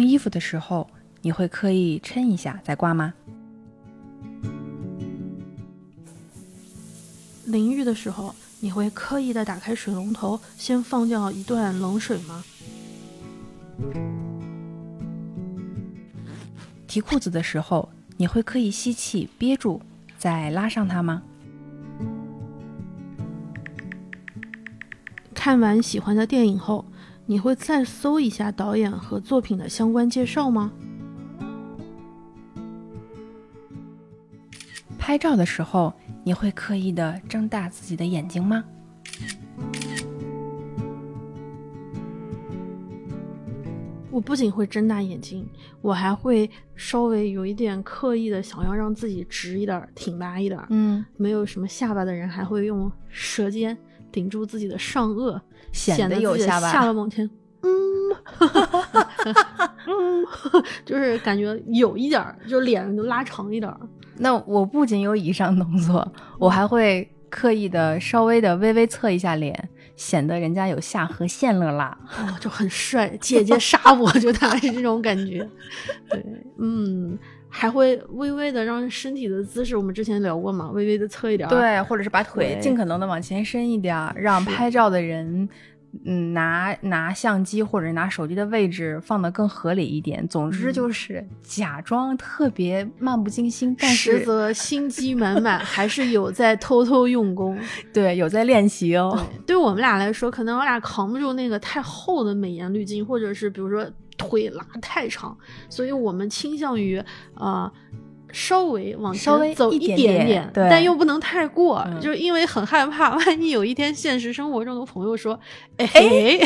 晾衣服的时候，你会刻意抻一下再挂吗？淋浴的时候，你会刻意的打开水龙头，先放掉一段冷水吗？提裤子的时候，你会刻意吸气憋住，再拉上它吗？看完喜欢的电影后，你会再搜一下导演和作品的相关介绍吗？拍照的时候，你会刻意的睁大自己的眼睛吗？我不仅会睁大眼睛，我还会稍微有一点刻意的想要让自己直一点、挺拔一点。嗯，没有什么下巴的人还会用舌尖顶住自己的上颚，显得有下巴。下巴往前，嗯，嗯，就是感觉有一点儿，就脸就拉长一点儿。那我不仅有以上动作，我还会刻意的稍微的微微侧一下脸，显得人家有下颌线了啦。哦，就很帅，姐姐杀我，就大概是这种感觉。对，嗯，还会微微的让身体的姿势，我们之前聊过嘛，微微的侧一点。对，或者是把腿尽可能的往前伸一点，让拍照的人。嗯，拿拿相机或者拿手机的位置放的更合理一点。总之嗯就是假装特别漫不经心，但是实则心机满满，还是有在偷偷用功。对有在练习哦。对，对我们俩来说，可能我俩扛不住那个太厚的美颜滤镜，或者是比如说腿拉太长，所以我们倾向于呃稍微往前稍微走一点点但又不能太过，嗯就是因为很害怕，万一有一天现实生活中的朋友说：“哎，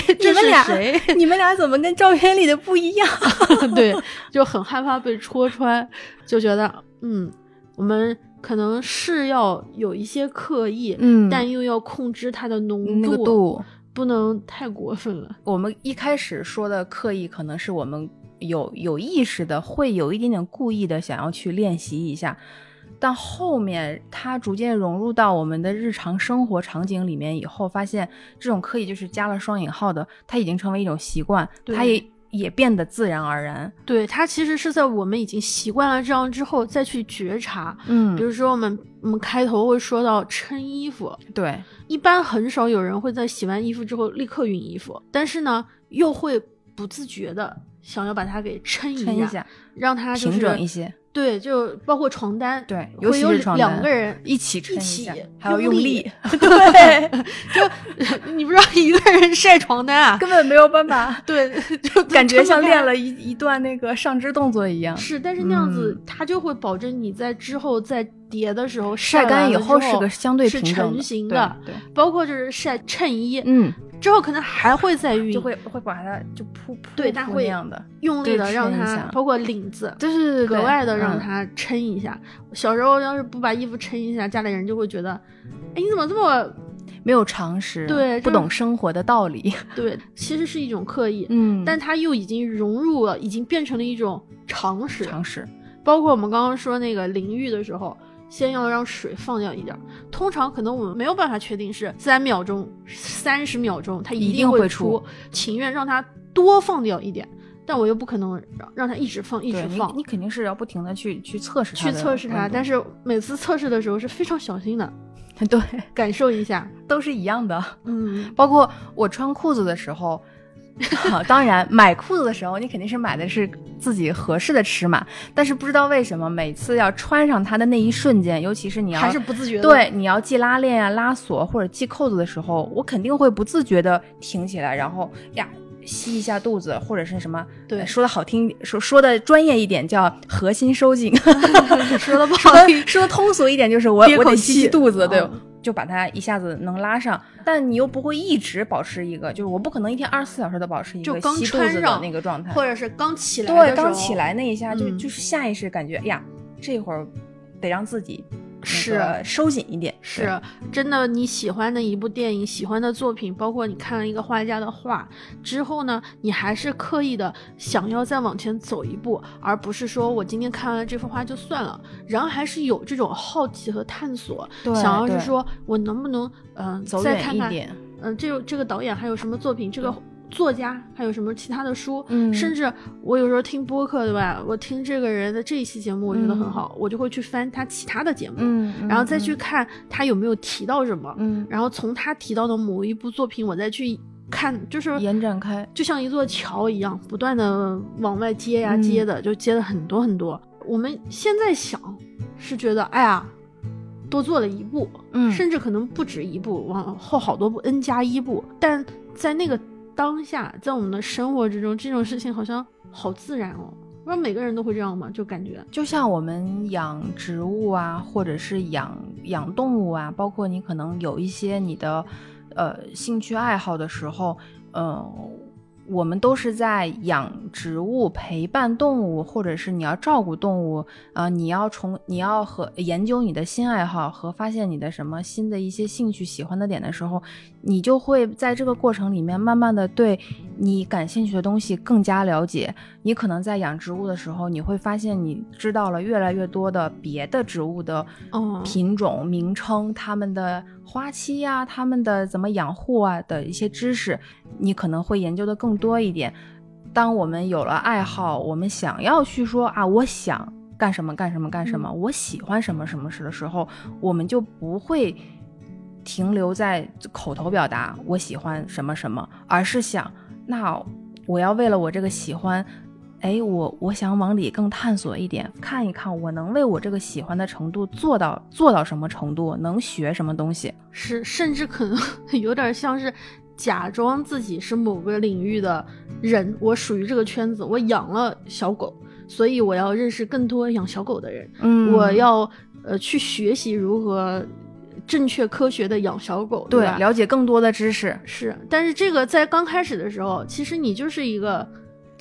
你这是们俩谁？”你们俩怎么跟照片里的不一样？对，就很害怕被戳穿，就觉得嗯，我们可能是要有一些刻意，嗯但又要控制它的浓那个度，不能太过分了。我们一开始说的刻意，可能是我们有有意识的，会有一点点故意的想要去练习一下，但后面它逐渐融入到我们的日常生活场景里面以后，发现这种刻意就是加了双引号的，它已经成为一种习惯，对它也也变得自然而然。对，它其实是在我们已经习惯了这样之后再去觉察。嗯比如说，我们我们开头会说到撑衣服，对，一般很少有人会在洗完衣服之后立刻熨衣服，但是呢，又会不自觉的想要把它给撑一下，抻一下，让它就是平整一些。对，就包括床单，对，尤会有其是床单两个人一起撑一起下，还要用力力 对，就你不知道一个人晒床单啊，根本没有办法，对，就感觉像练了。一一段那个上肢动作一样。是，但是那样子嗯它就会保证你在之后在叠的时候晒干以后是个相对是平整的成型的，对，包括就是晒衬衣，嗯，之后可能还会再熨，就会会把它就铺铺对它会用力的让它包括领子，对对对，格外的让嗯它撑一下。小时候要是不把衣服撑一下，家里人就会觉得，哎，你怎么这么没有常识，不对不懂生活的道理，对？其实是一种刻意，嗯，但它又已经融入了，已经变成了一种常识。常识，包括我们刚刚说那个淋浴的时候，先要让水放掉一点儿。通常可能我们没有办法确定是三秒钟、三十秒钟，它一定定会出出，情愿让它多放掉一点，但我又不可能让让它一直放一直放你。肯定是要不停的去去测试它去测试它，但是每次测试的时候是非常小心的，对感受一下。都是一样的，嗯，包括我穿裤子的时候。好，当然买裤子的时候，你肯定是买的是自己合适的尺码，但是不知道为什么，每次要穿上它的那一瞬间，尤其是你要还是不自觉的。对，你要系拉链啊、拉锁或者系扣子的时候，我肯定会不自觉的挺起来，然后呀吸一下肚子，或者是什么，对呃说的好听，说说的专业一点叫核心收紧，说的不好听。说的通俗一点就是我我得吸吸肚子，对嗯。就把它一下子能拉上，但你又不会一直保持一个，就是我不可能一天二十四小时都保持一个就刚吸肚子的那个状态，或者是刚起来对，刚起来那一下就、嗯。就是下意识感觉，哎呀，这会儿得让自己那是收紧一点，是真的，你喜欢的一部电影、喜欢的作品，包括你看了一个画家的画之后呢，你还是刻意的想要再往前走一步，而不是说我今天看完这幅画就算了，然后还是有这种好奇和探索，想要是说我能不能嗯、走再看看远一点。嗯、这个这个导演还有什么作品，这个作家，还有什么其他的书，嗯甚至我有时候听播客，对吧？我听这个人的这一期节目，我觉得很好，我就会去翻他其他的节目，嗯，然后再去看他有没有提到什么，嗯然后从他提到的某一部作品，我再去看，就是延展开，就像一座桥一样，不断的往外接呀嗯接的，就接了很多很多。我们现在想是觉得，哎呀，多做了一步，嗯甚至可能不止一步，往后好多步 n 加一步。但在那个当下，在我们的生活之中，这种事情好像好自然哦。不是每个人都会这样吗？就感觉，就像我们养植物啊，或者是养养动物啊，包括你可能有一些你的呃兴趣爱好的时候，嗯，我们都是在养植物、陪伴动物，或者是你要照顾动物，呃，你要从你要和研究你的新爱好和发现你的什么新的一些兴趣喜欢的点的时候，你就会在这个过程里面慢慢的对你感兴趣的东西更加了解。你可能在养植物的时候，你会发现你知道了越来越多的别的植物的哦品种、名称、它们的花期呀、他们的怎么养护啊的一些知识，你可能会研究的更多一点。当我们有了爱好，我们想要去说啊，我想干什么干什么干什么，我喜欢什么什么事的时候，我们就不会停留在口头表达我喜欢什么什么，而是想，那我要为了我这个喜欢，哎，我我想往里更探索一点，看一看我能为我这个喜欢的程度做到做到什么程度，能学什么东西。是，甚至可能 有点像是假装自己是某个领域的人，我属于这个圈子，我养了小狗，所以我要认识更多养小狗的人，嗯我要呃去学习如何正确科学的养小狗，对吧？了解更多的知识。是，但是这个在刚开始的时候，其实你就是一个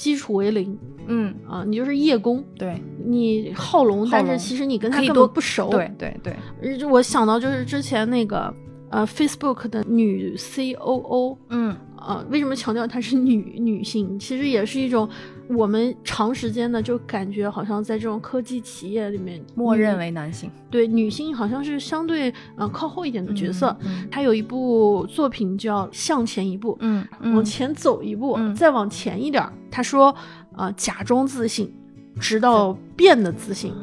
基础为零嗯，啊，你就是叶公，对。你好龙，但是其实你跟他根可以多本不熟，对对对，呃我想到就是之前那个呃 Facebook 的女 COO，嗯。呃，为什么强调她是女女性？其实也是一种我们长时间的就感觉好像在这种科技企业里面，默认为男性对女性好像是相对呃靠后一点的角色。嗯她有一部作品叫《向前一步》，嗯嗯往前走一步，嗯再往前一点儿。她说，呃，假装自信，直到变得自信。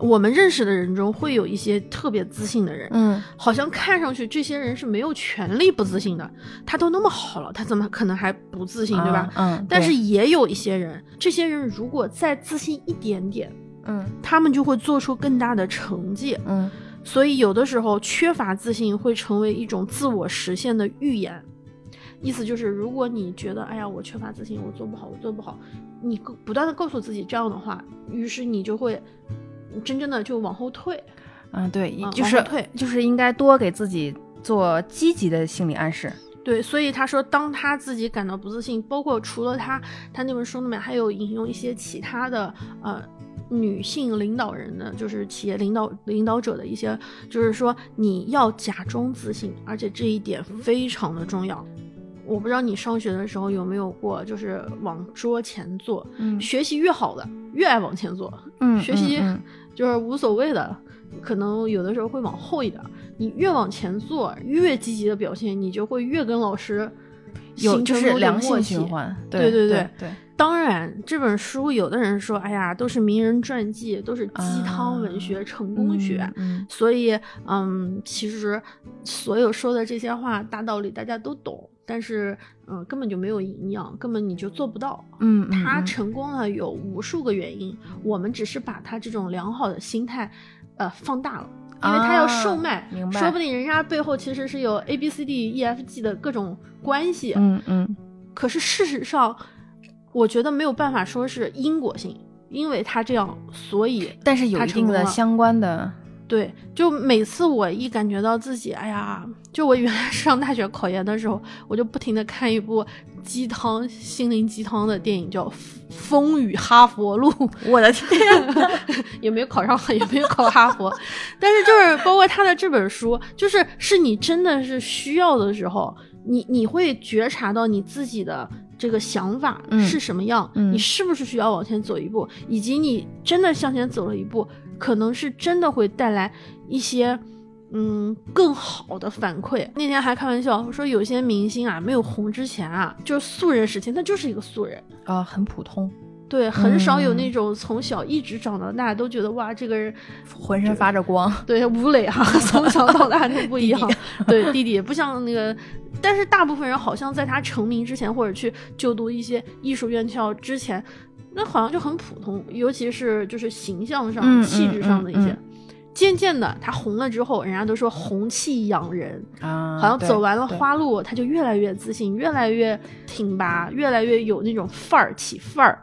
我们认识的人中会有一些特别自信的人，嗯好像看上去这些人是没有权利不自信的。他都那么好了，他怎么可能还不自信，对吧？嗯，但是也有一些人，这些人如果再自信一点点，嗯他们就会做出更大的成绩。嗯所以有的时候缺乏自信会成为一种自我实现的预言。意思就是，如果你觉得，哎呀，我缺乏自信，我做不好，我做不好，你不不断的告诉自己这样的话，于是你就会真正的就往后退。嗯，对嗯，就是退就是应该多给自己做积极的心理暗示。对，所以他说，当他自己感到不自信，包括除了他，他那本书里面还有引用一些其他的呃女性领导人的，就是企业领导领导者的一些，就是说你要假装自信，而且这一点非常的重要。我不知道你上学的时候有没有过，就是往桌前坐，嗯学习越好的越爱往前坐，嗯学习嗯就是无所谓的，可能有的时候会往后一点儿。你越往前做，越积极的表现，你就会越跟老师有就是形成良性循环。对对对对对当然，这本书有的人说，哎呀，都是名人传记，都是鸡汤文学、成功学。嗯所以，嗯，其实所有说的这些话，大道理大家都懂，但是，嗯，根本就没有营养，根本你就做不到。嗯，嗯他嗯成功了有无数个原因，我们只是把他这种良好的心态，呃，放大了。因为他要售卖，啊明白说不定人家背后其实是有 A B C D E F G 的各种关系。嗯嗯可是事实上，我觉得没有办法说是因果性，因为他这样，所以但是有一定的相关的，对，就每次我一感觉到自己，哎呀，就我原来 上大学考研的时候，我就不停的看一部鸡汤、心灵鸡汤的电影，叫《风雨哈佛路》。我的天，也没有考上，也没有考哈佛，但是就是包括他的这本书，就是是你真的是需要的时候，你你会觉察到你自己的这个想法嗯是什么样，嗯你是不是需要往前走一步，以及你真的向前走了一步，可能是真的会带来一些嗯更好的反馈。那天还开玩笑说，有些明星啊，没有红之前啊，就是素人时期，他就是一个素人。啊，很普通，对，很少有嗯那种从小一直长到大都觉得哇，这个人浑身发着光。对吴磊哈、从小到大都不一样。对，弟弟不像那个，但是大部分人好像在他成名之前，或者去就读一些艺术院校之前，那好像就很普通，尤其是就是形象上、嗯气质上的一些。渐渐的，他红了之后，人家都说红气养人，啊，好像走完了花路，他就越来越自信，越来越挺拔，越来越有那种范儿起范儿。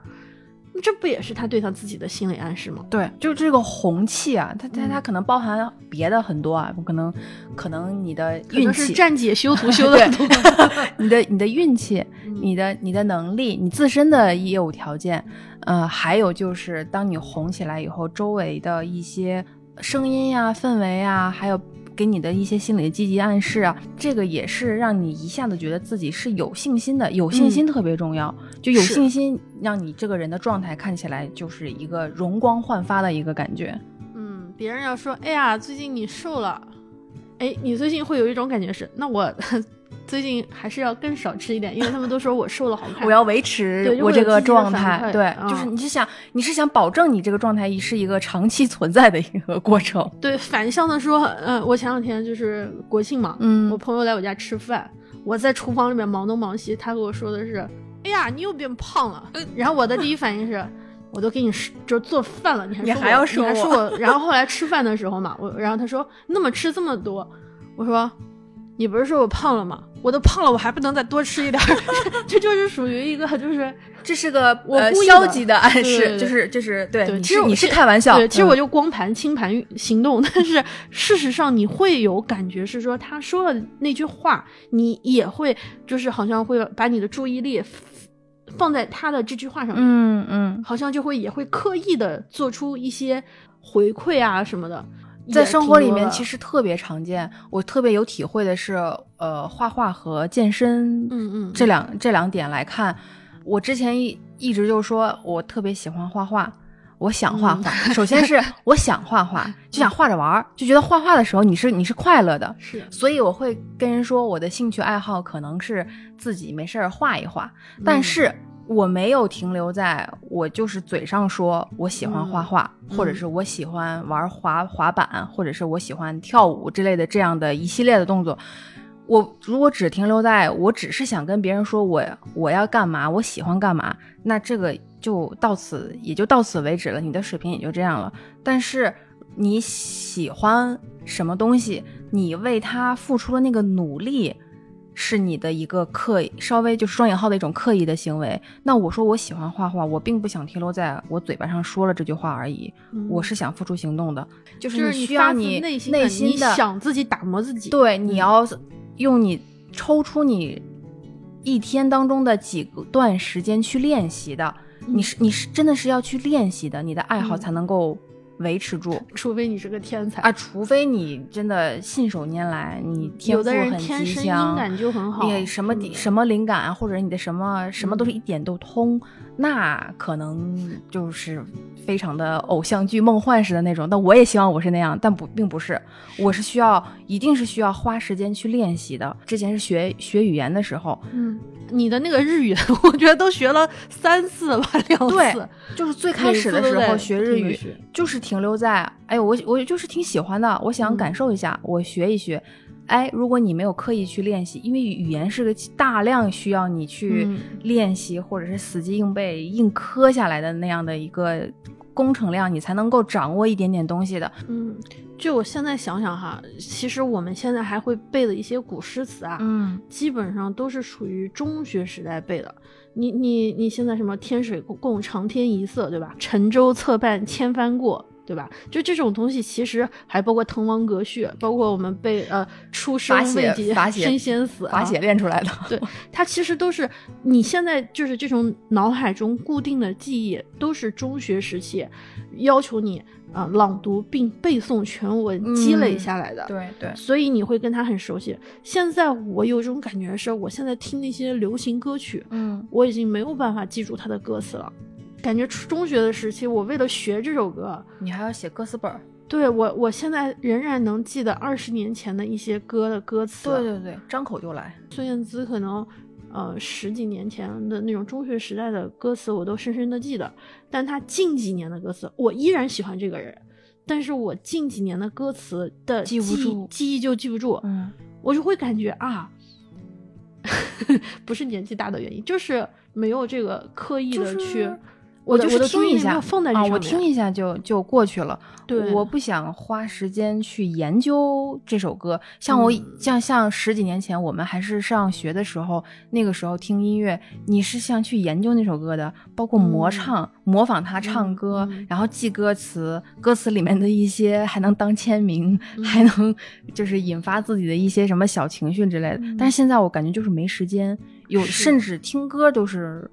这不也是他对他自己的心理暗示吗？对，就这个红气啊，它它它嗯可能包含别的很多啊，可能可能你的运气，是战姐修图 修的多。你的你的运气，嗯你的你的能力，你自身的业务条件，呃，还有就是当你红起来以后，周围的一些声音呀、氛围啊，还有给你的一些心理的积极暗示啊，这个也是让你一下子觉得自己是有信心的。有信心特别重要，就有信心，让你这个人的状态看起来就是一个容光焕发的一个感觉。嗯，别人要说，哎呀，最近你瘦了，哎，你最近会有一种感觉是，那我最近还是要更少吃一点，因为他们都说我瘦了好 看。我要维持我这个状态，馈对，嗯就是你是想你是想保证你这个状态是一个长期存在的一个过程。对反向的说，嗯、我前两天就是国庆嘛，嗯我朋友来我家吃饭，我在厨房里面忙东忙西，他跟我说的是，哎呀，你又变胖了。然后我的第一反应是。我都给你吃就做饭了，你还你还要说你还说我我，然后后来吃饭的时候嘛，我然后他说你怎么吃这么多？我说你不是说我胖了吗？我都胖了，我还不能再多吃一点儿？这就是属于一个就是这是个我呃故意的消极的暗示，就是就是对，其实我其开玩笑，对，其实我嗯就光盘清盘行动，但是事实上你会有感觉是说他说了那句话，你也会就是好像会把你的注意力放在他的这句话上面，嗯嗯，好像就会也会刻意的做出一些回馈啊什么的。在生活里面。其实特别常见，我特别有体会的是，呃，画画和健身，嗯嗯这两这两点来看，我之前一一直就说我特别喜欢画画。我想画画，首先是 我想画画，就想画着玩儿，就觉得画画的时候你是你是快乐的，是所以我会跟人说我的兴趣爱好可能是自己没事儿画一画，但是我没有停留在我就是嘴上说我喜欢画画，嗯或者是我喜欢玩滑滑板，或者是我喜欢跳舞之类的这样的一系列的动作。我如果只停留在我只是想跟别人说我我要干嘛，我喜欢干嘛，那这个就到此也就到此为止了，你的水平也就这样了。但是你喜欢什么东西，你为他付出了那个努力，是你的一个刻意，稍微就是双引号的一种刻意的行为。那我说我喜欢画画，我并不想停留在我嘴巴上说了这句话而已，嗯我是想付出行动的，就就是你需要你内心想自己打磨自己，对，你嗯要用你抽出你一天当中的几个段时间去练习的。你是你是真的是要去练习的，你的爱好嗯才能够维持住、除非你是个天才啊！除非你真的信手拈来，你天赋很天生极强，音感就很好，你什么什么灵感啊，或者你的什么什么都是一点都通，那可能就是非常的偶像剧梦幻式的那种。但我也希望我是那样，但不并不是，我是需要一定是需要花时间去练习的。之前是学学语言的时候，嗯，你的那个日语，我觉得都学了三次吧，两对次。就是最开始的时候学日语就是停留在哎，我我就是挺喜欢的，我想嗯感受一下，我学一学。哎，如果你没有刻意去练习，因为语言是个大量需要你去嗯练习，或者是死记硬背、硬磕下来的那样的一个工程量，你才能够掌握一点点东西的。嗯，就我现在想想哈，其实我们现在还会背的一些古诗词啊，嗯，基本上都是属于中学时代背的。你你你现在什么天水共长天一色，对吧？沉舟侧畔千帆过，对吧？就这种东西，其实还包括滕王阁序，包括我们背呃出生未及罚写身先死、啊，罚写练出来的。对，它其实都是你现在就是这种脑海中固定的记忆，都是中学时期要求你啊、呃朗读并背诵全文积累嗯下来的。对对，所以你会跟他很熟悉。现在我有一种感觉是，我现在听那些流行歌曲，嗯我已经没有办法记住它的歌词了。感觉初中学的时期，我为了学这首歌，你还要写歌词本儿。对我，我现在仍然能记得二十年前的一些歌的歌词。对对对，张口就来。孙燕姿可能，呃，十几年前的那种中学时代的歌词，我都深深的记得。但她近几年的歌词，我依然喜欢这个人，但是我近几年的歌词的记不住，记忆就记不住。嗯，我就会感觉啊，不是年纪大的原因，就是没有这个刻意的去。我就是听一下啊，我听一下就就过去了。对，我不想花时间去研究这首歌。像我像像十几年前我们还是上学的时候，那个时候听音乐，你是像去研究那首歌的，包括模唱、模仿他唱歌，然后记歌词，歌词里面的一些还能当签名，还能就是引发自己的一些什么小情绪之类的。但是现在我感觉就是没时间，有甚至听歌都是。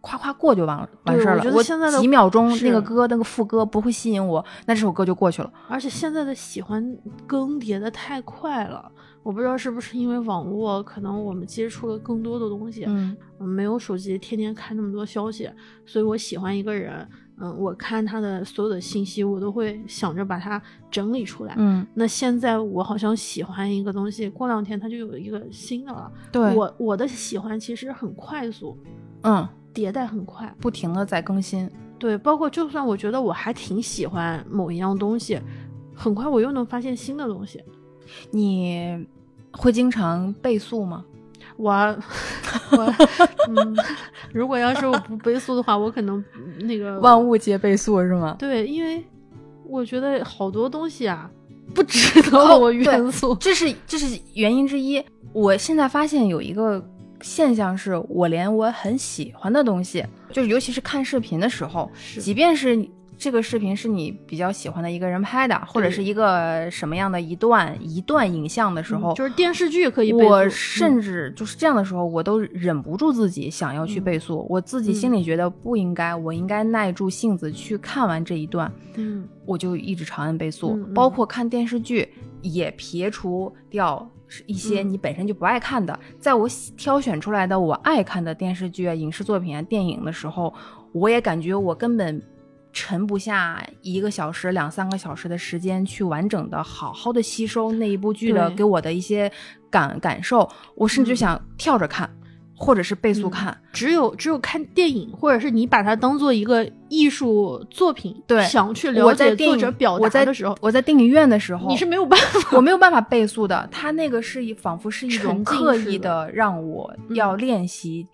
夸夸过就完了，完事儿了。我现在的几秒钟那个歌那个副歌不会吸引我，那这首歌就过去了。而且现在的喜欢更迭的太快了，我不知道是不是因为网络，可能我们接触了更多的东西，嗯，没有手机天天看那么多消息，所以我喜欢一个人，嗯，我看他的所有的信息，我都会想着把它整理出来，嗯。那现在我好像喜欢一个东西，过两天它就有一个新的了。对，我我的喜欢其实很快速，嗯。迭代很快，不停的在更新。对，包括就算我觉得我还挺喜欢某一样东西，很快我又能发现新的东西。你会经常倍速吗？我我嗯，如果要是我不倍速的话，我可能那个万物皆倍速是吗？对，因为我觉得好多东西啊不 值得我元素，这是这是原因之一。我现在发现有一个。现象是我连我很喜欢的东西，就是尤其是看视频的时候，即便是这个视频是你比较喜欢的一个人拍的，或者是一个什么样的一段一段影像的时候，就是电视剧可以。我甚至就是这样的时候，我都忍不住自己想要去倍速，我自己心里觉得不应该，我应该耐住性子去看完这一段，嗯，我就一直长按倍速，包括看电视剧也撇除掉。是一些你本身就不爱看的，在我挑选出来的我爱看的电视剧啊、影视作品啊、电影的时候，我也感觉我根本沉不下一个小时、两三个小时的时间去完整的、好好的吸收那一部剧的给我的一些感感受，我甚至想跳着看。或者是倍速看，只有只有看电影，或者是你把它当做一个艺术作品，对，想去了解作者表达的时候，我在电影院的时候，你是没有办法，我没有办法倍速的。他那个是仿佛是一种刻意的让我要练习，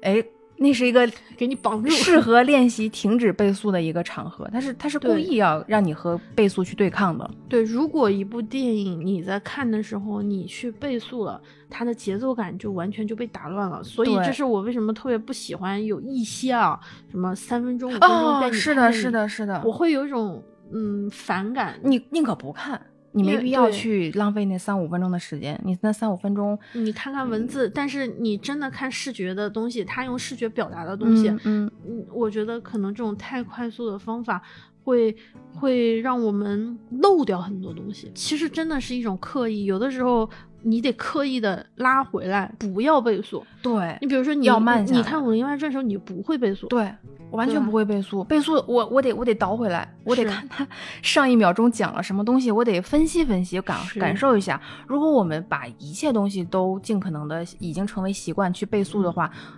哎。那是一个给你绑住、适合练习停止倍速的一个场合，它是它是故意要让你和倍速去对抗的。对，如果一部电影你在看的时候你去倍速了，它的节奏感就完全就被打乱了。所以这是我为什么特别不喜欢有一些啊什么三分钟、五分钟带你是的，是的，是的，我会有一种嗯反感。你宁可不看。你没必要去浪费那三五分钟的时间，你那三五分钟，你看看文字，但是你真的看视觉的东西，他用视觉表达的东西，嗯嗯，我觉得可能这种太快速的方法会会让我们漏掉很多东西。其实真的是一种刻意，有的时候你得刻意的拉回来，不要倍速。对你比如说你要慢，你看《武林外传》的时候，你不会倍速。对。我完全不会倍速，倍速我我得我得倒回来，我得看他上一秒钟讲了什么东西，我得分析分析，感感受一下。如果我们把一切东西都尽可能的已经成为习惯去倍速的话，嗯，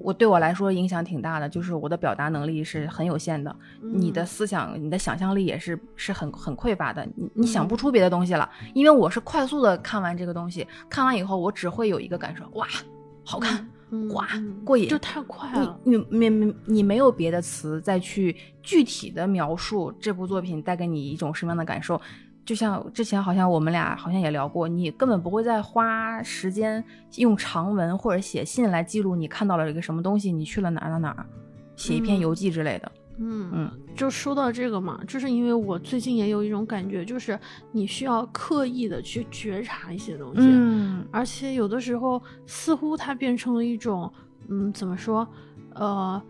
我对我来说影响挺大的，就是我的表达能力是很有限的，你的思想、你的想象力也是是很很匮乏的，你你想不出别的东西了，因为我是快速的看完这个东西，看完以后我只会有一个感受，哇，好看。哇，过瘾，就太快了。你你你你没有别的词再去具体的描述这部作品带给你一种什么样的感受？就像之前好像我们俩好像也聊过，你根本不会再花时间用长文或者写信来记录你看到了一个什么东西，你去了哪哪哪，写一篇游记之类的。嗯嗯，就说到这个嘛，就是因为我最近也有一种感觉，就是你需要刻意的去觉察一些东西，嗯，而且有的时候似乎它变成了一种，嗯，怎么说，呃，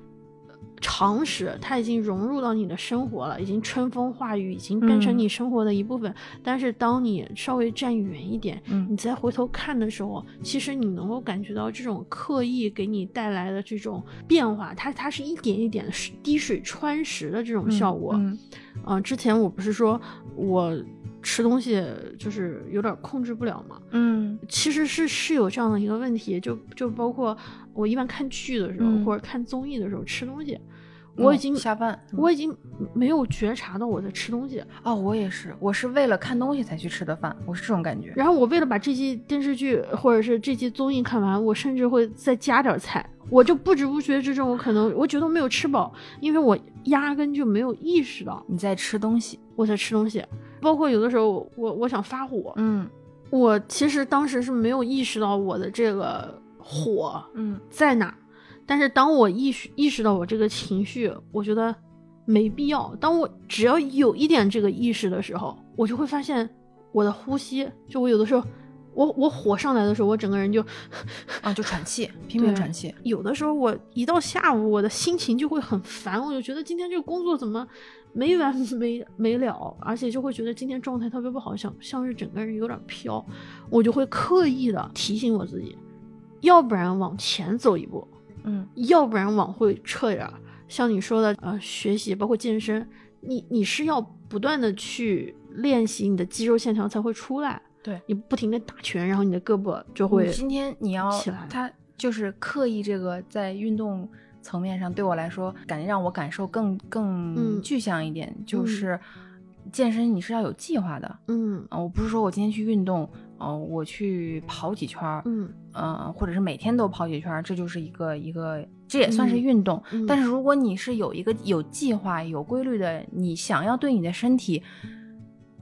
常识，它已经融入到你的生活了，已经春风化雨，已经变成嗯你生活的一部分。但是当你稍微站远一点，嗯你再回头看的时候，其实你能够感觉到这种刻意给你带来的这种变化，它它是一点一点的滴水穿石的这种效果。嗯嗯、之前我不是说我吃东西就是有点控制不了嘛，嗯其实是是有这样的一个问题，就就包括我一般看剧的时候、嗯或者看综艺的时候吃东西，我已经、下饭，我已经没有觉察到我在吃东西，哦，我也是，我是为了看东西才去吃的饭，我是这种感觉。然后我为了把这期电视剧或者是这期综艺看完，我甚至会再加点菜，我就不知不觉之中，我可能我觉得没有吃饱，因为我压根就没有意识到你在吃东西，我在吃东西，包括有的时候我我想发火，嗯。我其实当时是没有意识到我的这个火嗯在哪，但是当我意识意识到我这个情绪，我觉得没必要。当我只要有一点这个意识的时候，我就会发现我的呼吸，就我有的时候，我我火上来的时候，我整个人就啊，就喘气，拼命喘气。有的时候我一到下午，我的心情就会很烦，我就觉得今天这个工作怎么没完没没了，而且就会觉得今天状态特别不好，像像是整个人有点飘，我就会刻意的提醒我自己，要不然往前走一步，嗯要不然往回撤一点儿。像你说的，呃，学习包括健身，你你是要不断的去练习你的肌肉线条才会出来。对你不停的打拳，然后你的胳膊就会你今天你要起来他就是刻意这个在运动层面上对我来说，感觉让我感受更更嗯具象一点，就是健身你是要有计划的。嗯啊、我不是说我今天去运动，呃，我去跑几圈儿，嗯呃，或者是每天都跑几圈儿，这就是一个一个，这也算是嗯运动。嗯但是如果你是有一个有计划、有规律的，你想要对你的身体，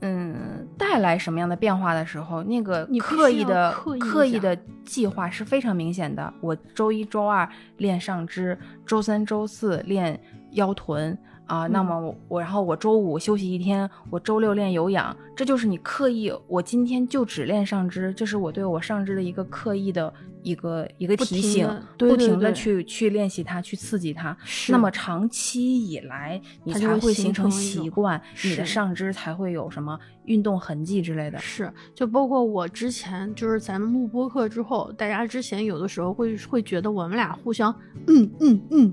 嗯，带来什么样的变化的时候，那个刻意的刻意的计划是非常明显的。我周一周二练上肢，周三周四练腰臀。啊，那嗯么我我然后我周五休息一天，我周六练有氧，这就是你刻意，我今天就只练上肢，这是我对我上肢的一个刻意的一个一个提醒，对不停的去去练习它，去刺激它。是那么长期以来，你才会形成习惯，你的上肢才会有什么运动痕迹之类的。是，就包括我之前就是咱们录播课之后，大家之前有的时候会会觉得我们俩互相嗯嗯嗯，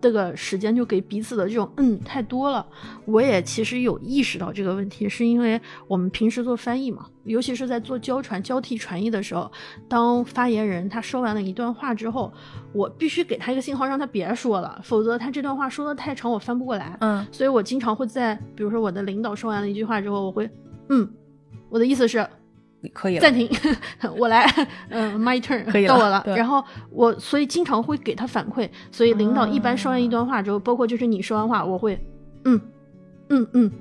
这个时间就给彼此的这种嗯太多了。我也其实有意识到这个问题，是因为我们平时做翻译嘛，尤其是在做交传交替传译的时候，当发言人他说完了一段话之后，我必须给他一个信号，让他别说了，否则他这段话说的太长，我翻不过来。嗯所以我经常会在，比如说我的领导说完了一句话之后，我会，嗯，我的意思是可以了暂。停，我来，嗯、m y turn，可以了到我了。然后我所以经常会给他反馈，所以领导一般说完一段话之后，包括就是你说完话，我会，嗯，嗯嗯。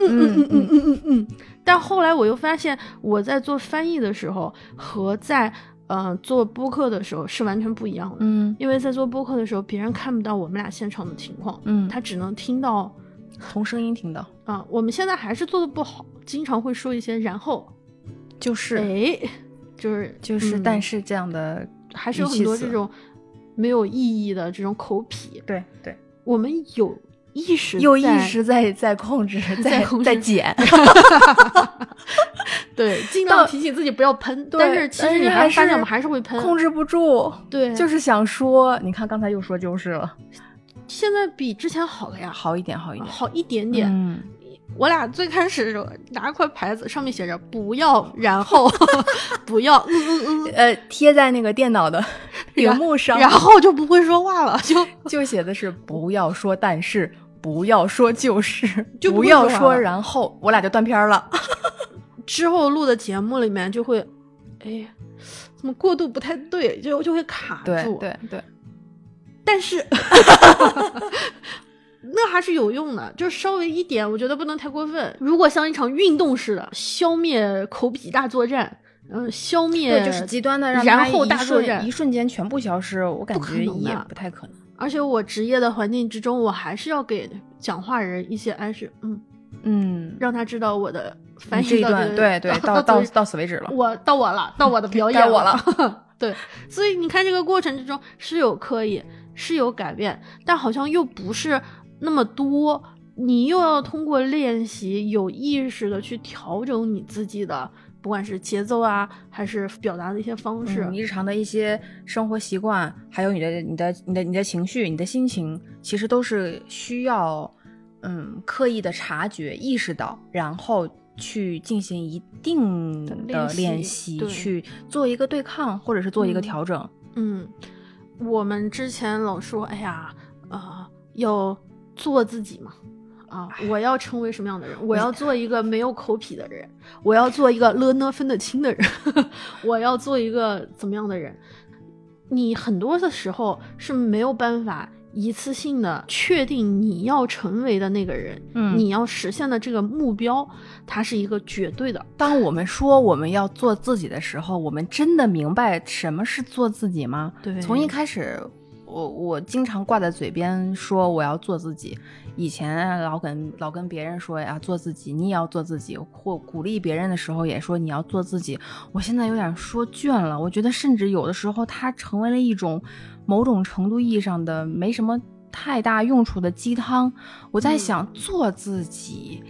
嗯嗯嗯嗯嗯嗯嗯，但后来我又发现，我在做翻译的时候和在呃做播客的时候是完全不一样的。嗯因为在做播客的时候，别人看不到我们俩现场的情况，嗯，他只能听到从声音听到，啊，我们现在还是做的不好，经常会说一些然后，就是哎，就是就是，嗯但是这样的还是有很多这种没有意义的这种口癖。对对，我们有意识，有意识，在在控制，在在减。对，尽量提醒自己不要喷。但是其实你还是还发现我们还是会喷，控制不住，对，就是想说，你看刚才又说就是了，现在比之前好了呀，好一点，好一点，好一点点。嗯，我俩最开始的时候拿一块牌子，上面写着“不要”，然后 不要，嗯嗯嗯，呃，贴在那个电脑的 屏幕上，然后就不会说话了，就 就写的是不要说，但是不要说就是，就不不要说，然后我俩就断片儿了。之后录的节目里面就会，哎，怎么过渡不太对，就就会卡住。对对对，但是那还是有用的，就是稍微一点，我觉得不能太过分。如果像一场运动似的，消灭口笔大作战，嗯、消灭对，就是极端的让然后大作战一瞬间全部消失，我感觉也不太可能。而且我职业的环境之中，我还是要给讲话人一些暗示，嗯，嗯，让他知道我的这一段对 对，到到到到此为止了。我到我了，到我的表演我了。对，所以你看这个过程之中是有刻意，是有改变，但好像又不是那么多。你又要通过练习，有意识的去调整你自己的，不管是节奏啊，还是表达的一些方式，你日常的一些生活习惯，还有你的、你的、你的、你的情绪、你的心情，其实都是需要，嗯，刻意的察觉、意识到，然后去进行一定的练习，去做一个对抗，或者是做一个调整。嗯，我们之前老说，哎呀，啊，要做自己嘛。啊！我要成为什么样的人？我要做一个没有口癖的人，我要做一个了呢分得清的人，我要做一个怎么样的人？你很多的时候是没有办法一次性的确定你要成为的那个人，嗯，你要实现的这个目标，它是一个绝对的。当我们说我们要做自己的时候，我们真的明白什么是做自己吗？对，从一开始，我我经常挂在嘴边说我要做自己。以前老跟老跟别人说呀，做自己，你也要做自己，或鼓励别人的时候也说你要做自己。我现在有点说倦了，我觉得甚至有的时候它成为了一种某种程度意义上的没什么太大用处的鸡汤。我在想，做自己。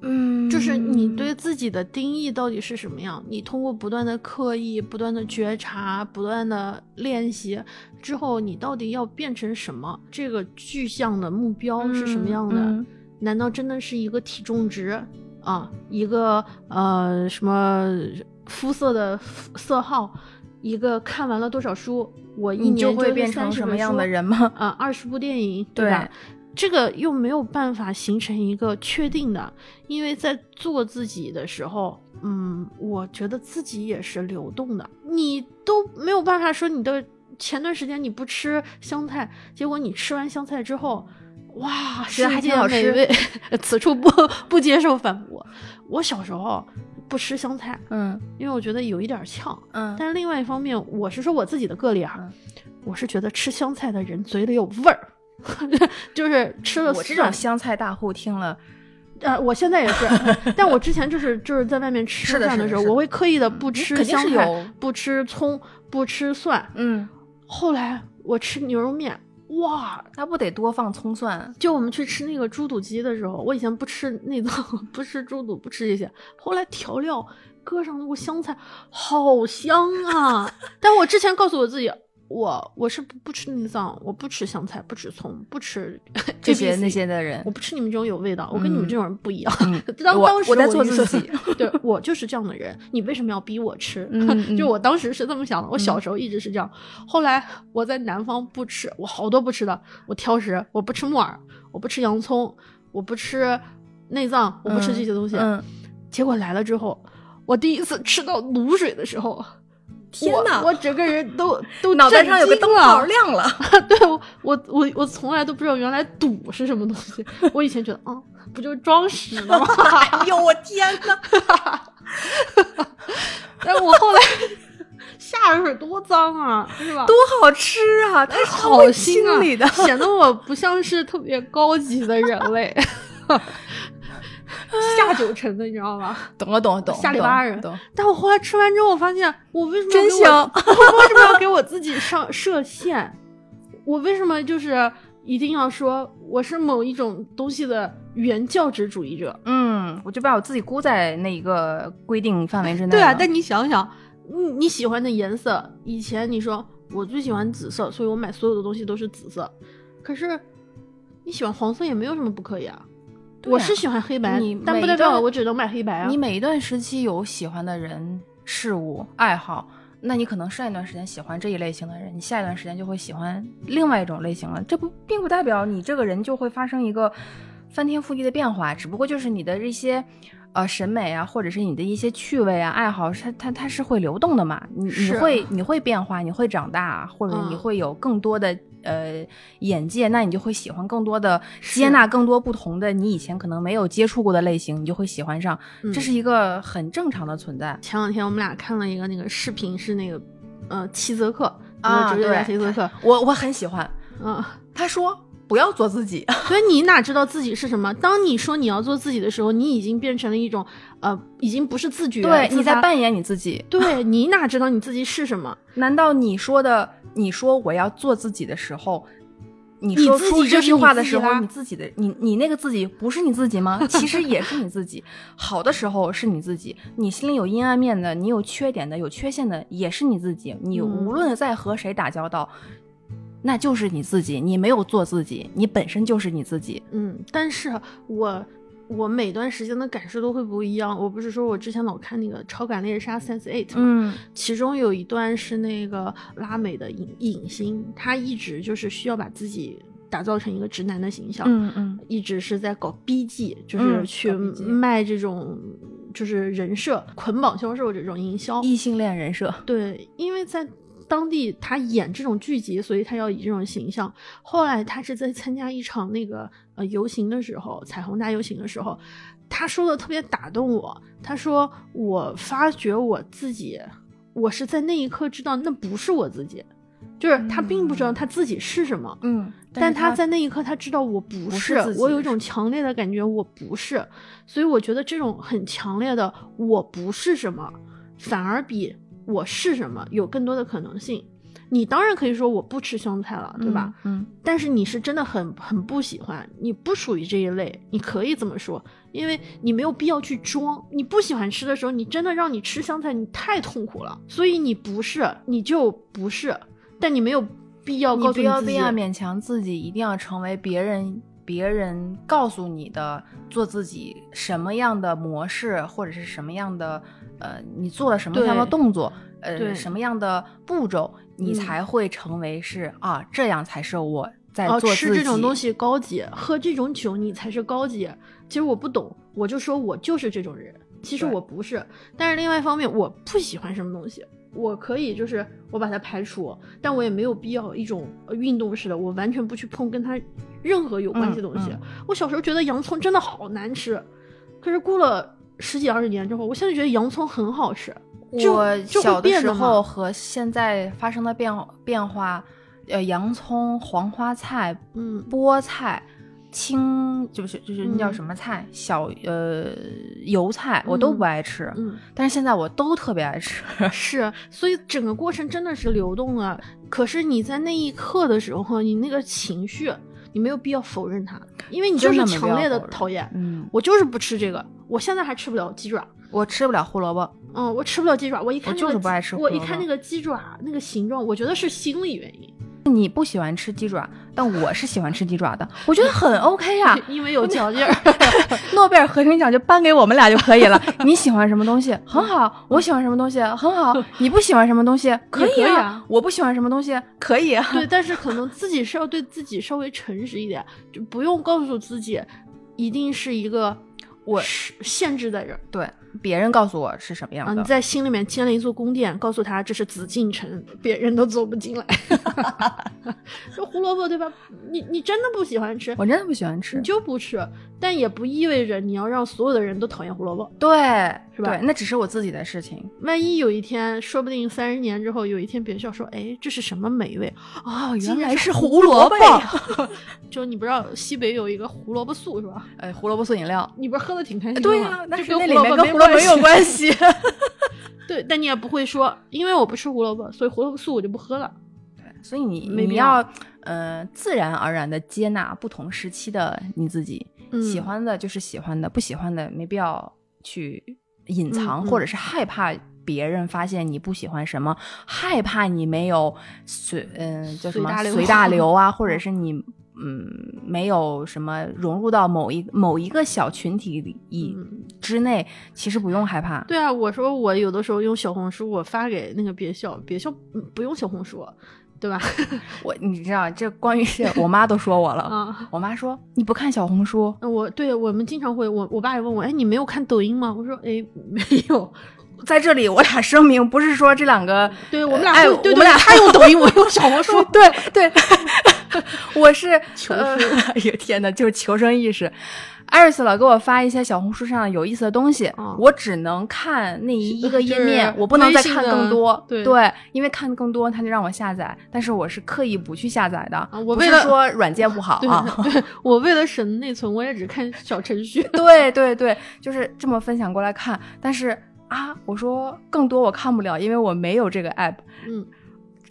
嗯，就是你对自己的定义到底是什么样？你通过不断的刻意、不断的觉察、不断的练习之后，你到底要变成什么？这个具象的目标是什么样的？难道真的是一个体重值啊？一个呃什么肤色的色号？一个看完了多少书？我一年就会变成什么样的人吗？啊，二十部电影，对吧？这个又没有办法形成一个确定的，因为在做自己的时候，嗯，我觉得自己也是流动的，你都没有办法说你的前段时间你不吃香菜，结果你吃完香菜之后，哇，世界美味，此处不不接受反驳。我小时候不吃香菜，嗯，因为我觉得有一点呛，嗯，但是另外一方面，我是说我自己的个例哈，我是觉得吃香菜的人嘴里有味儿。就是吃了我这种香菜大户听了，呃，我现在也是，但我之前就是就是在外面吃饭的时候，我会刻意的不吃香菜，不吃葱，不吃蒜。嗯，后来我吃牛肉面，哇，那不得多放葱蒜？就我们去吃那个猪肚鸡的时候，我以前不吃内脏，不吃猪肚，不吃这些，后来调料搁上那个香菜，好香啊！但我之前告诉我自己。我我是不不吃内脏，我不吃香菜，不吃葱，不吃 这些那些的人，我不吃你们这种有味道，我跟你们这种人不一样。当当时我在做自己，对我就是这样的人，你为什么要逼我吃？就我当时是这么想的，我小时候一直是这样。后来我在南方不吃，我好多不吃的，我挑食，我不吃木耳，我不吃洋葱，我不吃内脏，我不吃这些东西。结果来了之后，我第一次吃到卤水的时候。天哪！我整个人都 都脑袋上有个灯泡亮了。对，我我我从来都不知道原来赌是什么东西。我以前觉得，嗯，不就是装屎吗？哎呦，我天哪！但是我后来下水多脏啊，是吧？多好吃啊！它好心里的，显得我不像是特别高级的人类。下九层的，你知道吗？懂了，懂了，懂。下里巴人。懂。但我后来吃完之后，我发现我为什么真香？我为什么要给我自己上设限？我为什么就是一定要说我是某一种东西的原教旨主义者？嗯，我就把我自己箍在那一个规定范围之内。对啊，但你想想，你你喜欢的颜色，以前你说我最喜欢紫色，所以我买所有的东西都是紫色。可是你喜欢黄色也没有什么不可以啊。我是喜欢黑白，但不代表我只能买黑白啊。你每一段时期有喜欢的人、事物、爱好，那你可能上一段时间喜欢这一类型的人，你下一段时间就会喜欢另外一种类型了。这不并不代表你这个人就会发生一个翻天覆地的变化，只不过就是你的这些呃审美啊，或者是你的一些趣味啊、爱好，它它它是会流动的嘛。你你会你会变化，你会长大，或者你会有更多的。呃，眼界，那你就会喜欢更多的，接纳更多不同的，你以前可能没有接触过的类型，你就会喜欢上，这是一个很正常的存在。前两天我们俩看了一个那个视频，是那个呃齐泽克啊，对，齐泽克，我我很喜欢。嗯，他说不要做自己。所以你哪知道自己是什么？当你说你要做自己的时候，你已经变成了一种呃，已经不是自觉，对，你在扮演你自己。对你哪知道你自己是什么？难道你说的，你说我要做自己的时候，你你说出这句话的时候，自你自己的，你你那个自己不是你自己吗？其实也是你自己。好的时候是你自己，你心里有阴暗面的，你有缺点的，有缺陷的，也是你自己。你嗯无论在和谁打交道，那就是你自己。你没有做自己，你本身就是你自己。嗯，但是我我每段时间的感受都会不一样。我不是说我之前老看那个《超感猎杀 Sense Eight》吗？嗯其中有一段是那个拉美的影影星，他一直就是需要把自己打造成一个直男的形象，嗯嗯一直是在搞 BG，就是嗯去卖这种就是人设捆绑销售这种营销。异性恋人设。对，因为在当地他演这种剧集，所以他要以这种形象。后来他是在参加一场那个呃游行的时候，彩虹大游行的时候，他说的特别打动我。他说：“我发觉我自己，我是在那一刻知道那不是我自己，就是他并不知道他自己是什么。嗯，但他他在那一刻，他知道我不不是，我有一种强烈的感觉，我不是，所以我觉得这种很强烈的我不是什么，反而比我是什么有更多的可能性。你当然可以说我不吃香菜了，对吧？？嗯但是你是真的很很不喜欢，你不属于这一类，你可以这么说，因为你没有必要去装。你不喜欢吃的时候，你真的让你吃香菜，你太痛苦了。所以你不是，你就不是，但你没有必要告诉自己不要必要勉强自己一定要成为别人别人告诉你的做自己什么样的模式，或者是什么样的呃，你做了什么样的动作，呃，对什么样的步骤，你嗯才会成为是啊，这样才是我在哦，做。吃这种东西高级，喝这种酒你才是高级。其实我不懂，我就说我就是这种人。其实我不是，但是另外一方面，我不喜欢什么东西，我可以就是我把它排除，但我也没有必要一种呃运动式的，我完全不去碰跟它任何有关系的东西。嗯我小时候觉得洋葱真的好难吃，可是过了十几二十年之后，我现在觉得洋葱很好吃。我小的时候和现在发生的变变化，呃，洋葱、黄花菜、嗯菠菜、青就是就是那叫嗯什么菜，小呃油菜我都嗯不爱吃，嗯，但是现在我都特别爱吃。是，所以整个过程真的是流动啊。可是你在那一刻的时候，你那个情绪，你没有必要否认它，因为你就是强烈的讨厌。嗯，我就是不吃这个，我现在还吃不了鸡爪。我吃不了胡萝卜，嗯，我吃不了鸡爪。我一看那个我就是不爱吃胡我一看那个鸡爪那个形状，我觉得是心理原因，你不喜欢吃鸡爪，但我是喜欢吃鸡爪的，我觉得很 OK 呀、因为有嚼劲儿。诺贝尔和平奖就颁给我们俩就可以了。你喜欢什么东西很好，我喜欢什么东西很好，你不喜欢什么东西可以啊啊，我不喜欢什么东西可以啊。对，但是可能自己是要对自己稍微诚实一点，就不用告诉自己一定是一个我限制在这儿。对，别人告诉我是什么样啊，的，你在心里面建了一座宫殿，告诉他这是紫禁城，别人都走不进来。说胡萝卜对吧？你你真的不喜欢吃，我真的不喜欢吃你。就不吃，但也不意味着你要让所有的人都讨厌胡萝卜。对，是吧对，那只是我自己的事情。万一有一天，说不定三十年之后，有一天别人笑说：“哎，这是什么美味？哦，竟然原来是是胡胡萝卜！” 就你不知道西北有一个胡萝卜素是吧？哎，胡萝卜素饮料。你不是喝的挺开心的对吗？呀、但这跟是那里面胡萝卜没跟胡萝卜没有系。关系。对，但你也不会说，因为我不吃胡萝卜，所以胡萝卜素我就不喝了。对所以你没必要你要呃自然而然的接纳不同时期的你自己，嗯喜欢的就是喜欢的，不喜欢的没必要去隐藏，嗯嗯或者是害怕别人发现你不喜欢什么，害怕你没有随嗯、叫什么随大流 啊，或者是你嗯没有什么融入到某一某一个小群体里以嗯之内，其实不用害怕。对啊，我说我有的时候用小红书，我发给那个别笑，别笑嗯不用小红书，对吧？我你知道这关于是，我妈都说我了。啊，我妈说你不看小红书，那我对我们经常会，我我爸也问我，哎，你没有看抖音吗？我说，哎，没有。在这里我俩声明，不是说这两个，对我们俩哎对对我们俩他用抖音，我用小红书。对对，我是求呃生 哎呦天哪，就是求生意识。艾瑞斯老给我发一些小红书上有意思的东西，嗯我只能看那一一个页面，我不能再看更多。对因为看更多他就让我下载，但是我是刻意不去下载的。我为了说软件不好啊，对，我为了省内存，我也只看小程序。对对对，就是这么分享过来看。但是啊，我说更多我看不了，因为我没有这个 app。嗯，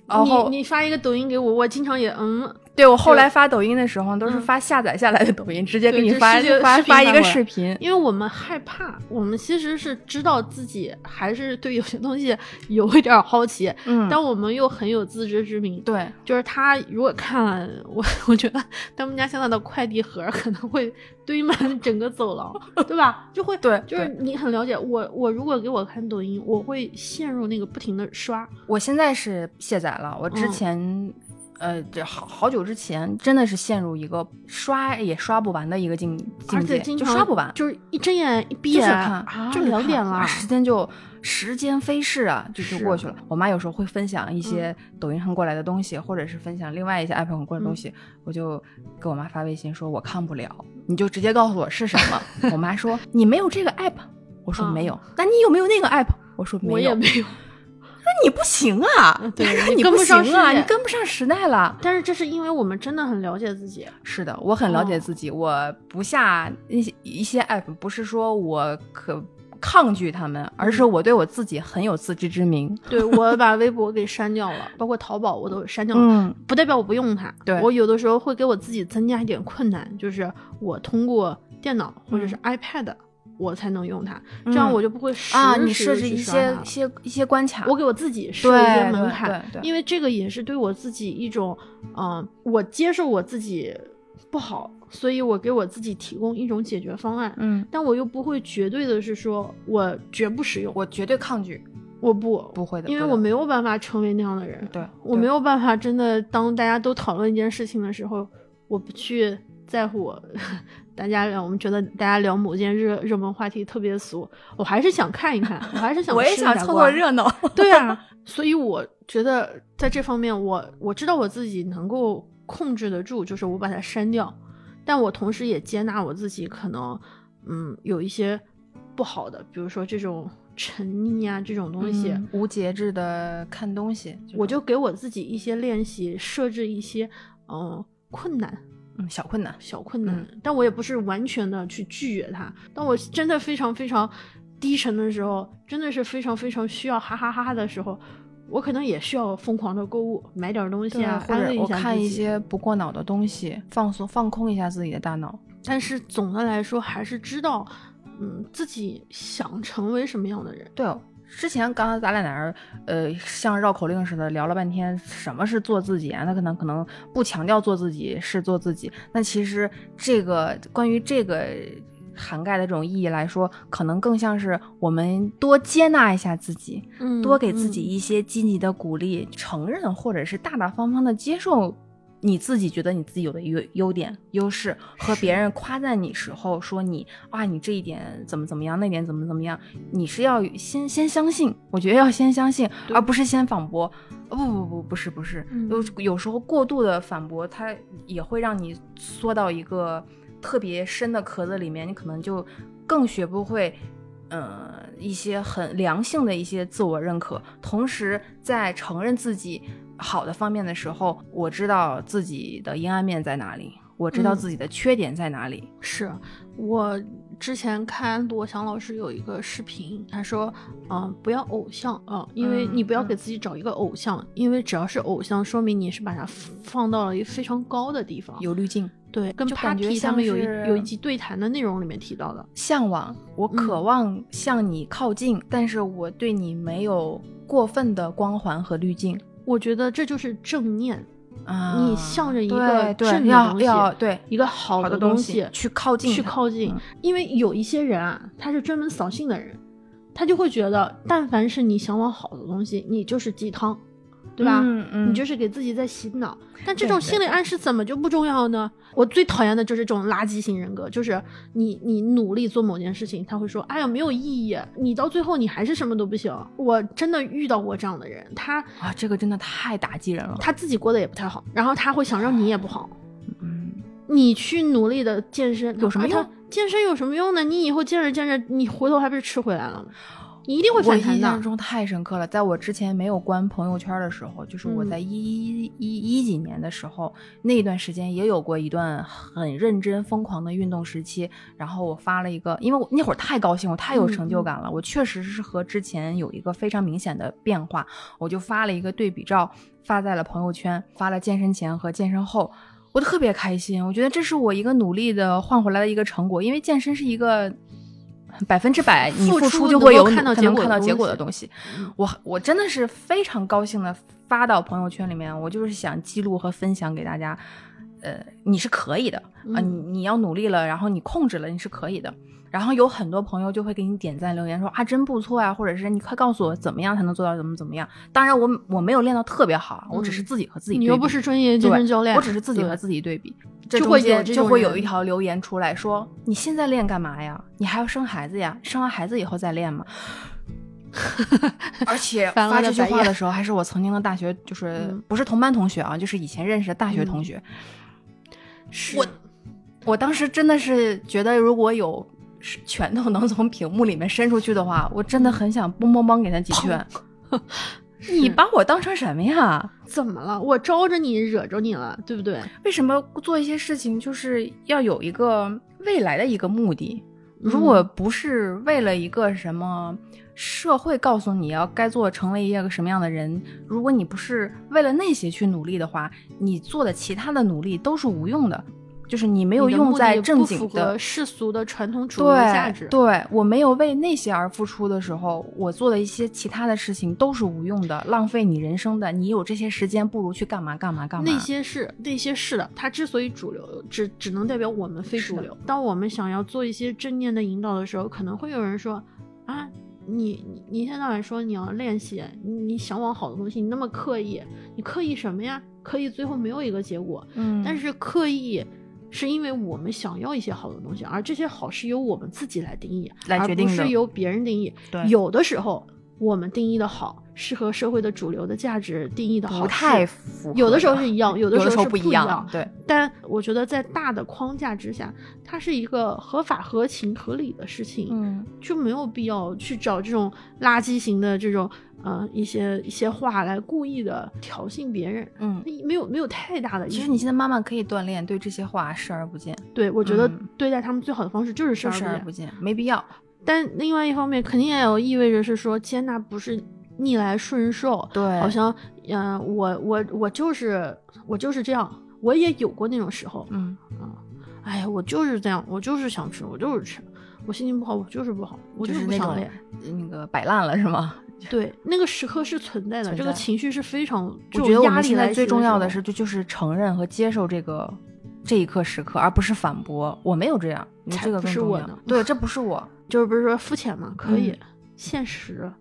然后你你发一个抖音给我，我经常也嗯，对我后来发抖音的时候，都是嗯发下载下来的抖音，直接给你发发发一个视频。因为我们害怕，我们其实是知道自己还是对有些东西有一点儿好奇，嗯，但我们又很有自知之明。对，就是他如果看了我，我觉得他们家现在的快递盒可能会堆满 整个走廊，对吧？就会对就是你很了解我，我如果给我看抖音，我会陷入那个不停的刷，我现在是卸载了，我之嗯前。呃，这好好久之前，真的是陷入一个刷也刷不完的一个境境界，就刷不完，就是一睁眼一闭眼就是看啊，就两点了啊，时间就时间飞逝啊，就就过去了。我妈有时候会分享一些抖音上过来的东西，或者是分享另外一些 app 上过来的东西，我就给我妈发微信说我看不了，你就直接告诉我是什么。我妈说你没有这个 app，我说嗯没有，那你有没有那个 app？我说没有。我也没有。那你不行啊，对你跟不上行啊，你跟不上时代了。但是这是因为我们真的很了解自己，是的，我很了解哦自己，我不下一些一些 app，不是说我可抗拒他们，而嗯是我对我自己很有自知之明。对我把微博给删掉了，包括淘宝我都删掉了。嗯，不代表我不用它，对我有的时候会给我自己增加一点困难，就是我通过电脑或者是 iPad，、我才能用它，这样我就不会啊，你设置一些一些一些关卡，我给我自己设一些门槛，对对因为这个也是对我自己一种，嗯、我接受我自己不好，所以我给我自己提供一种解决方案，嗯，但我又不会绝对的是说我绝不使用，我绝对抗拒，我不不会的，因为我没有办法成为那样的人，对，对我没有办法真的当大家都讨论一件事情的时候，我不去在乎我。大家聊，我们觉得大家聊某件热热门话题特别俗，我还是想看一看，我还是想我也想凑凑热闹。对啊，所以我觉得在这方面我，我知道我自己能够控制得住，就是我把它删掉，但我同时也接纳我自己可能，嗯，有一些不好的，比如说这种沉溺啊这种东西，嗯无节制的看东西，我就给我自己一些练习，设置一些嗯困难。嗯小困难，小困难，嗯但我也不是完全的去拒绝他。当我真的非常非常低沉的时候，真的是非常非常需要哈哈哈哈的时候，我可能也需要疯狂的购物，买点东西啊，或者我看一。些不过脑的东西，放松放空一下自己的大脑。但是总的来说，还是知道，嗯，自己想成为什么样的人。对哦，之前刚刚咱俩在那儿，呃，像绕口令似的聊了半天，什么是做自己啊？那可能可能不强调做自己是做自己，那其实这个关于这个涵盖的这种意义来说，可能更像是我们多接纳一下自己，嗯，多给自己嗯一些积极的鼓励，承认或者是大大方方的接受你自己觉得你自己有的优优点、优势，和别人夸赞你时候说你啊，你这一点怎么怎么样，那点怎么怎么样，你是要先先相信，我觉得要先相信，而不是先反驳。不不不，不是不是，嗯有有时候过度的反驳，它也会让你缩到一个特别深的壳子里面，你可能就更学不会，呃，一些很良性的一些自我认可。同时，在承认自己好的方面的时候，我知道自己的阴暗面在哪里，我知道嗯自己的缺点在哪里。是我之前看罗翔老师有一个视频，他说，嗯、不要偶像啊、嗯因为嗯你不要嗯给自己找一个偶像，因为只要是偶像，说明你是把它放到了一个非常高的地方。有滤镜，对，跟 Papi 他像们有一有一集对谈的内容里面提到的，向往，我渴嗯望向你靠近，但是我对你没有过分的光环和滤镜我觉得这就是正念，啊。你向着一个正的要东西要对一个好好的东西去靠近去靠近嗯，因为有一些人啊，他是专门扫兴的人，他就会觉得，但凡是你想往好的东西，你就是鸡汤，对吧？嗯嗯，你就是给自己在洗脑。但这种心理暗示怎么就不重要呢？我最讨厌的就是这种垃圾型人格，就是你你努力做某件事情，他会说，哎呀没有意义，你到最后你还是什么都不行。我真的遇到过这样的人，他啊，这个真的太打击人了。他自己过得也不太好，然后他会想让你也不好。嗯，你去努力的健身有什么用健身有什么用呢？你以后健着健着，你回头还不是吃回来了吗？你一定会我反弹的我印象。中太深刻了，在我之前没有关朋友圈的时候，就是我嗯在一一一几年的时候，那一段时间也有过一段很认真疯狂的运动时期。然后我发了一个，因为我那会儿太高兴，我太有成就感了，我确实是和之前有一个非常明显的变化，我就发了一个对比照，发在了朋友圈，发了健身前和健身后。我特别开心，我觉得这是我一个努力的换回来的一个成果，因为健身是一个百分之百你付付出出就会有看到结果的东能看到结果西的东西。嗯我我真的是非常高兴的发到朋友圈里面，我就是想记录和分享给大家，呃，你是可以的啊、你嗯你要努力了，然后你控制了，你是可以的。然后有很多朋友就会给你点赞留言说啊真不错呀、或者是你快告诉我怎么样才能做到怎么怎么样。当然我我没有练到特别好，啊我只是嗯自己和自己对比、你又不是专业健身教练，我只是自己和自己对比，这就会有中间就会有一条留言出来说你现在练干嘛呀？你还要生孩子呀？生完孩子以后再练嘛？而且发这句话的时候，还是我曾经的大学，就是嗯不是同班同学啊，就是以前认识的大学同学。是我我当时真的是觉得，如果有是拳头能从屏幕里面伸出去的话，我真的很想梆梆梆给他几拳。你把我当成什么呀？怎么了？我招着你，惹着你了，对不对？为什么做一些事情就是要有一个未来的一个目的？嗯如果不是为了一个什么社会告诉你要该做成为一个什么样的人，如果你不是为了那些去努力的话，你做的其他的努力都是无用的，就是你没有用在正经的。世俗的传统主流价值。对，对我没有为那些而付出的时候，我做的一些其他的事情都是无用的，浪费你人生的。你有这些时间，不如去干嘛干嘛干嘛。那些是那些是的，它之所以主流，只只能代表我们非主流。当我们想要做一些正念的引导的时候，可能会有人说啊，你你你一天到晚说你要练习，你你想往好的东西，你那么刻意，你刻意什么呀？刻意最后没有一个结果，嗯，但是刻意。是因为我们想要一些好的东西，而这些好是由我们自己来定义，而来决定的不是由别人定义。对有的时候我们定义的好，是和社会的主流的价值定义的好不太符合有的时候是一样，有的时候是不一样。对，但我觉得在大的框架之下，它是一个合法、合情、合理的事情，嗯，就没有必要去找这种垃圾型的这种呃一些一些话来故意的挑衅别人，嗯，没有没有太大的。其实你现在慢慢可以锻炼，对这些话视而不见，对我觉得嗯对待他们最好的方式就是视而不见。视而不见，没必要。但另外一方面，肯定也有意味着是说接纳不是逆来顺受，对，好像嗯、呃我我我就是我就是这样，我也有过那种时候，嗯，啊，哎呀，我就是这样，我就是想吃，我就是吃，我心情不好，我就是不好，我就是不想练。那个摆烂了是吗？对，那个时刻是存在的，这个情绪是非常，我觉得我们种压力在最重要的是，就就是承认和接受这个这一刻时刻，而不是反驳。我没有这样，你才这个不是我呢。对，这不是我。就是不是说肤浅嘛，可以，嗯现实，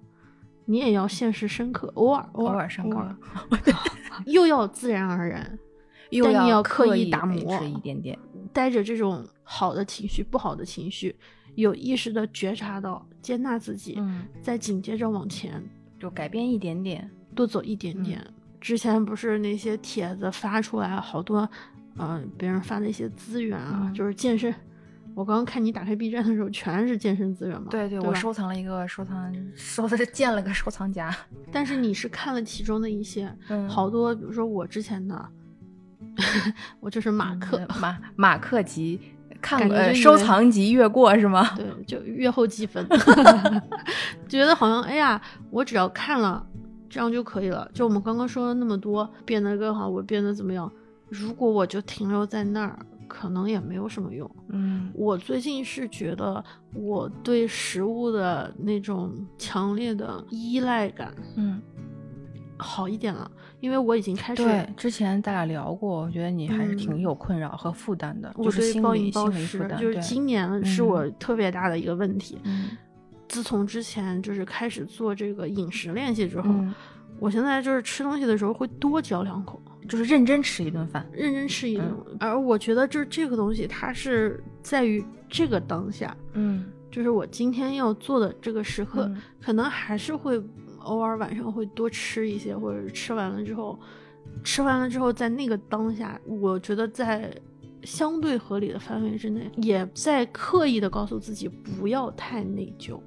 你也要现实深刻，偶尔偶偶尔尔深刻偶尔 又要自然而然，又但你要刻刻意打磨一点点。带着这种好的情绪、不好的情绪，有意识的觉察到，接纳自己，嗯，再紧接着往前。就改变一点点。多走一点点。之前不是那些帖子发出来，好多，嗯、别人发的一些资源啊，嗯就是健身。我刚刚看你打开 B 站的时候，全是健身资源嘛。对对，对我收藏了一个收藏，收的是建了个收藏夹。但是你是看了其中的一些，嗯好多，比如说我之前的，我就是马克，嗯马马克级看呃收藏级越过是吗？对，就越后积分，觉得好像哎呀，我只要看了，这样就可以了。就我们刚刚说了那么多，变得更好，我变得怎么样？如果我就停留在那儿，可能也没有什么用。嗯我最近是觉得我对食物的那种强烈的依赖感嗯，好一点了，因为我已经开始对，之前咱俩聊过，我觉得你还是挺嗯有困扰和负担的，我就是对暴饮心理暴食心理负担，就是今年是嗯我特别大的一个问题。嗯自从之前就是开始做这个饮食练习之后，嗯我现在就是吃东西的时候会多嚼两口，就是认真吃一顿饭。认真吃一顿。而我觉得就是这个东西，它是在于这个当下，嗯，就是我今天要做的这个时刻，嗯可能还是会偶尔晚上会多吃一些，或者是吃完了之后，吃完了之后，在那个当下，我觉得在相对合理的范围之内，也在刻意的告诉自己不要太内疚。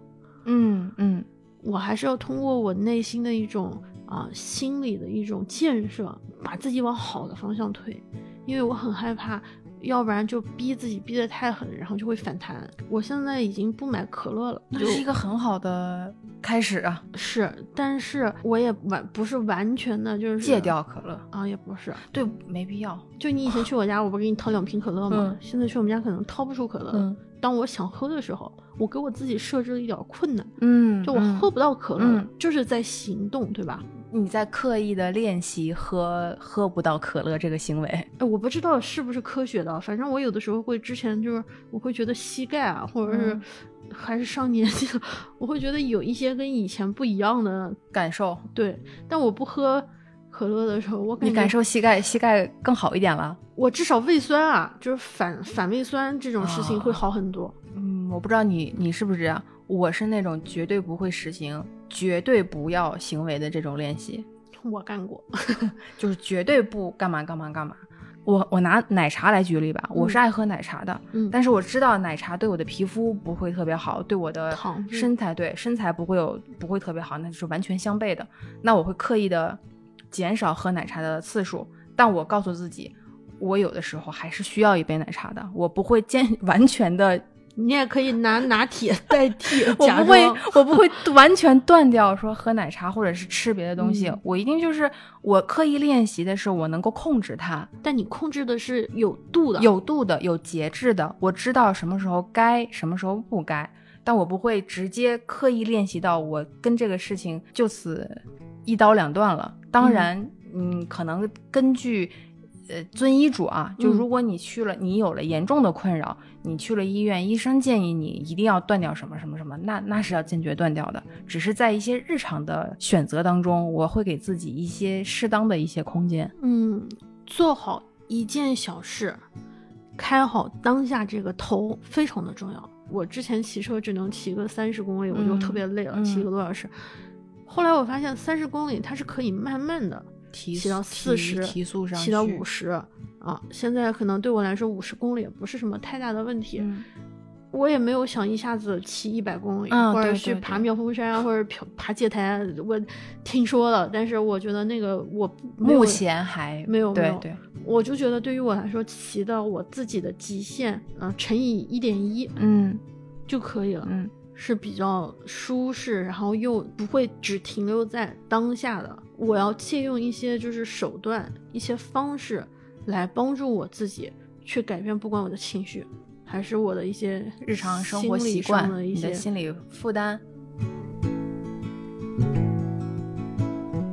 嗯嗯我还是要通过我内心的一种啊、心理的一种建设，把自己往好的方向推，因为我很害怕，要不然就逼自己逼得太狠，然后就会反弹。我现在已经不买可乐了，那就是一个很好的开始啊，是，但是我也完不是完全的就是戒掉可乐。啊，也不是。对，没必要。就你以前去我家，我不是给你掏两瓶可乐吗？嗯现在去我们家可能掏不出可乐。嗯当我想喝的时候，我给我自己设置了一点困难，嗯就我喝不到可乐，嗯就是在行动，对吧？你在刻意的练习喝喝不到可乐这个行为。哎，我不知道是不是科学的，反正我有的时候会之前就是我会觉得膝盖啊，或者是嗯 还是上年纪了，我会觉得有一些跟以前不一样的，感受，对。但我不喝可乐的时候，我感觉你感受膝盖膝盖更好一点了。我至少胃酸啊，就是反反胃酸这种事情会好很多。嗯，我不知道你你是不是这样，我是那种绝对不会实行绝对不要行为的这种练习，我干过，就是绝对不干嘛干嘛干嘛。我我拿奶茶来举例吧，我是爱喝奶茶的，嗯，但是我知道奶茶对我的皮肤不会特别好，对我的身材对身材不会有不会特别好，那就是完全相悖的。那我会刻意的减少喝奶茶的次数，但我告诉自己，我有的时候还是需要一杯奶茶的，我不会坚 完全的，你也可以拿拿铁 代替，我不会我不会完全断掉说喝奶茶或者是吃别的东西，嗯我一定就是我刻意练习的是我能够控制它，但你控制的是有度的，有度的、有节制的，我知道什么时候该，什么时候不该，但我不会直接刻意练习到我跟这个事情就此一刀两断了。当然，嗯，可能根据。呃，遵医嘱啊，就嗯如果你去了，你有了严重的困扰，你去了医院，医生建议你一定要断掉什么什么什么，那那是要坚决断掉的。只是在一些日常的选择当中，我会给自己一些适当的一些空间。嗯，做好一件小事，开好当下这个头非常的重要。我之前骑车只能骑个三十公里，我就嗯特别累了，嗯骑一个多小时。后来我发现三十公里它是可以慢慢的提骑到四十，提速上骑到去五十啊。现在可能对我来说五十公里也不是什么太大的问题。嗯我也没有想一下子骑一百公里，嗯或者去爬妙峰山，或者爬爬戒台。我听说了，但是我觉得那个我目前还没有没有对对，我就觉得对于我来说，骑到我自己的极限，嗯、乘以一点一嗯就可以了，嗯是比较舒适，然后又不会只停留在当下的。我要借用一些就是手段、一些方式来帮助我自己去改变，不管我的情绪，还是我的一些日常生活习惯、的一些心理负担。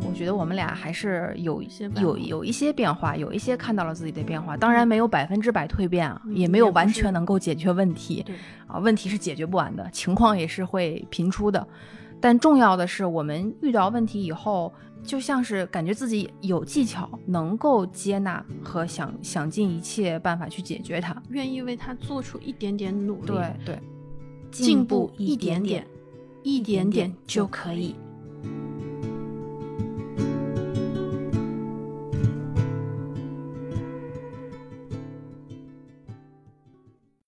我觉得我们俩还是有一些有有一些变化，有一些看到了自己的变化，当然没有百分之百蜕变啊，嗯也没有完全能够解决问题对啊，问题是解决不完的，情况也是会频出的。但重要的是，我们遇到问题以后，就像是感觉自己有技巧，能够接纳和想想尽一切办法去解决它。愿意为它做出一点点努力，对对，进步一点点点，一点点就可以。